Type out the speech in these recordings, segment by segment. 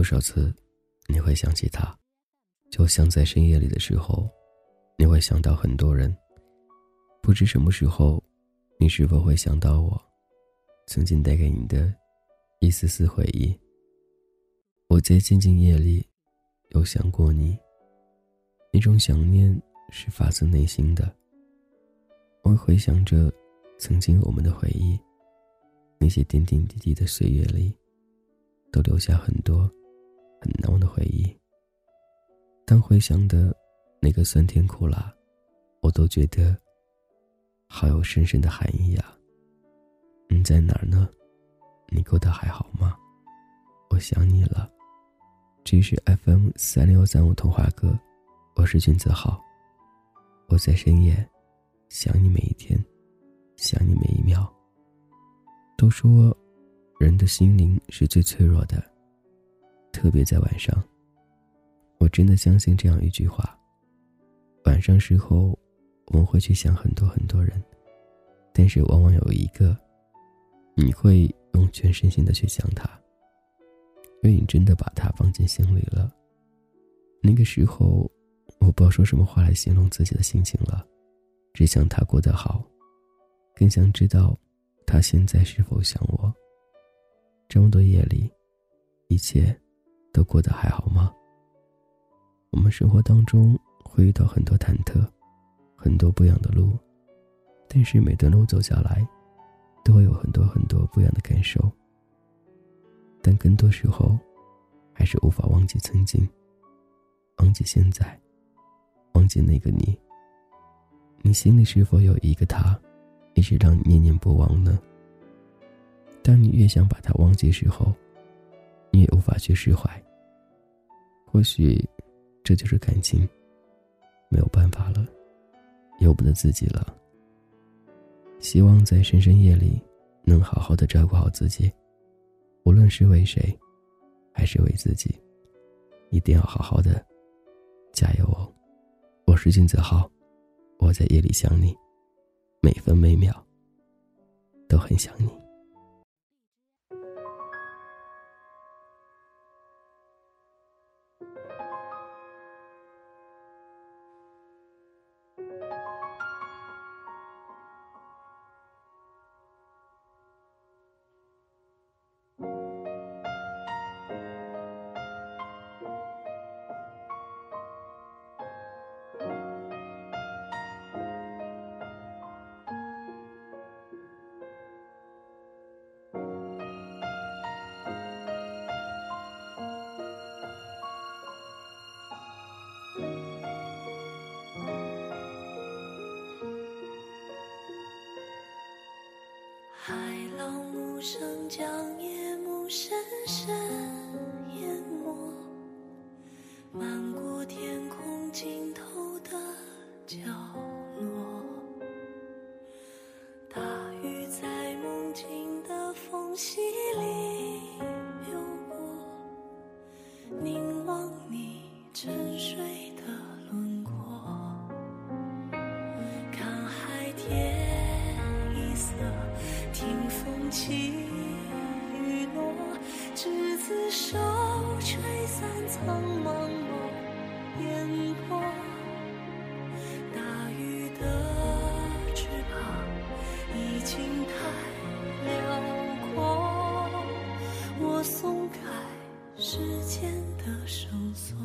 多少次，你会想起他，就像在深夜里的时候，你会想到很多人。不知什么时候，你是否会想到我，曾经带给你的一丝丝回忆。我在静静夜里，有想过你。那种想念是发自内心的。我回想着，曾经我们的回忆，那些点点滴滴的岁月里。都留下很多很难忘的回忆。当回想的那个酸甜苦辣，我都觉得好有深深的含义啊。你在哪儿呢？你过得还好吗？我想你了。这是 FM 三六三五童话歌，我是君子浩。我在深夜想你每一天，想你每一秒。都说。人的心灵是最脆弱的，特别在晚上。我真的相信这样一句话：晚上时候，我们会去想很多很多人，但是往往有一个，你会用全身心的去想他，因为你真的把他放进心里了。那个时候，我不知道说什么话来形容自己的心情了，只想他过得好，更想知道他现在是否想我。这么多夜里，一切都过得还好吗？我们生活当中会遇到很多忐忑，很多不一样的路，但是每段路走下来，都会有很多很多不一样的感受。但更多时候，还是无法忘记曾经，忘记现在，忘记那个你。你心里是否有一个他，一直让你念念不忘呢？当你越想把它忘记时候，你也无法去释怀。或许，这就是感情，没有办法了，由不得自己了。希望在深深夜里，能好好的照顾好自己，无论是为谁，还是为自己，一定要好好的，加油哦！我是金子浩，我在夜里想你，每分每秒，都很想你。凝望你沉睡的轮廓，看海天一色。听风起间的绳索，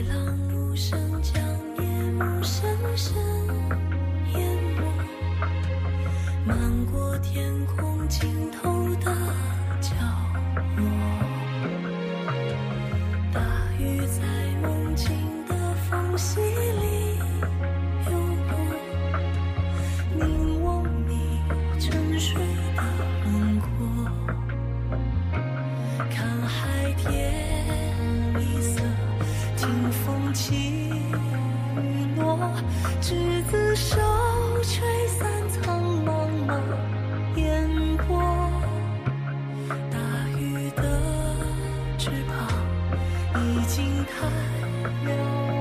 海浪无声将夜幕深深淹没，漫过天空尽头的角落。大雨在梦境的缝隙。经太了。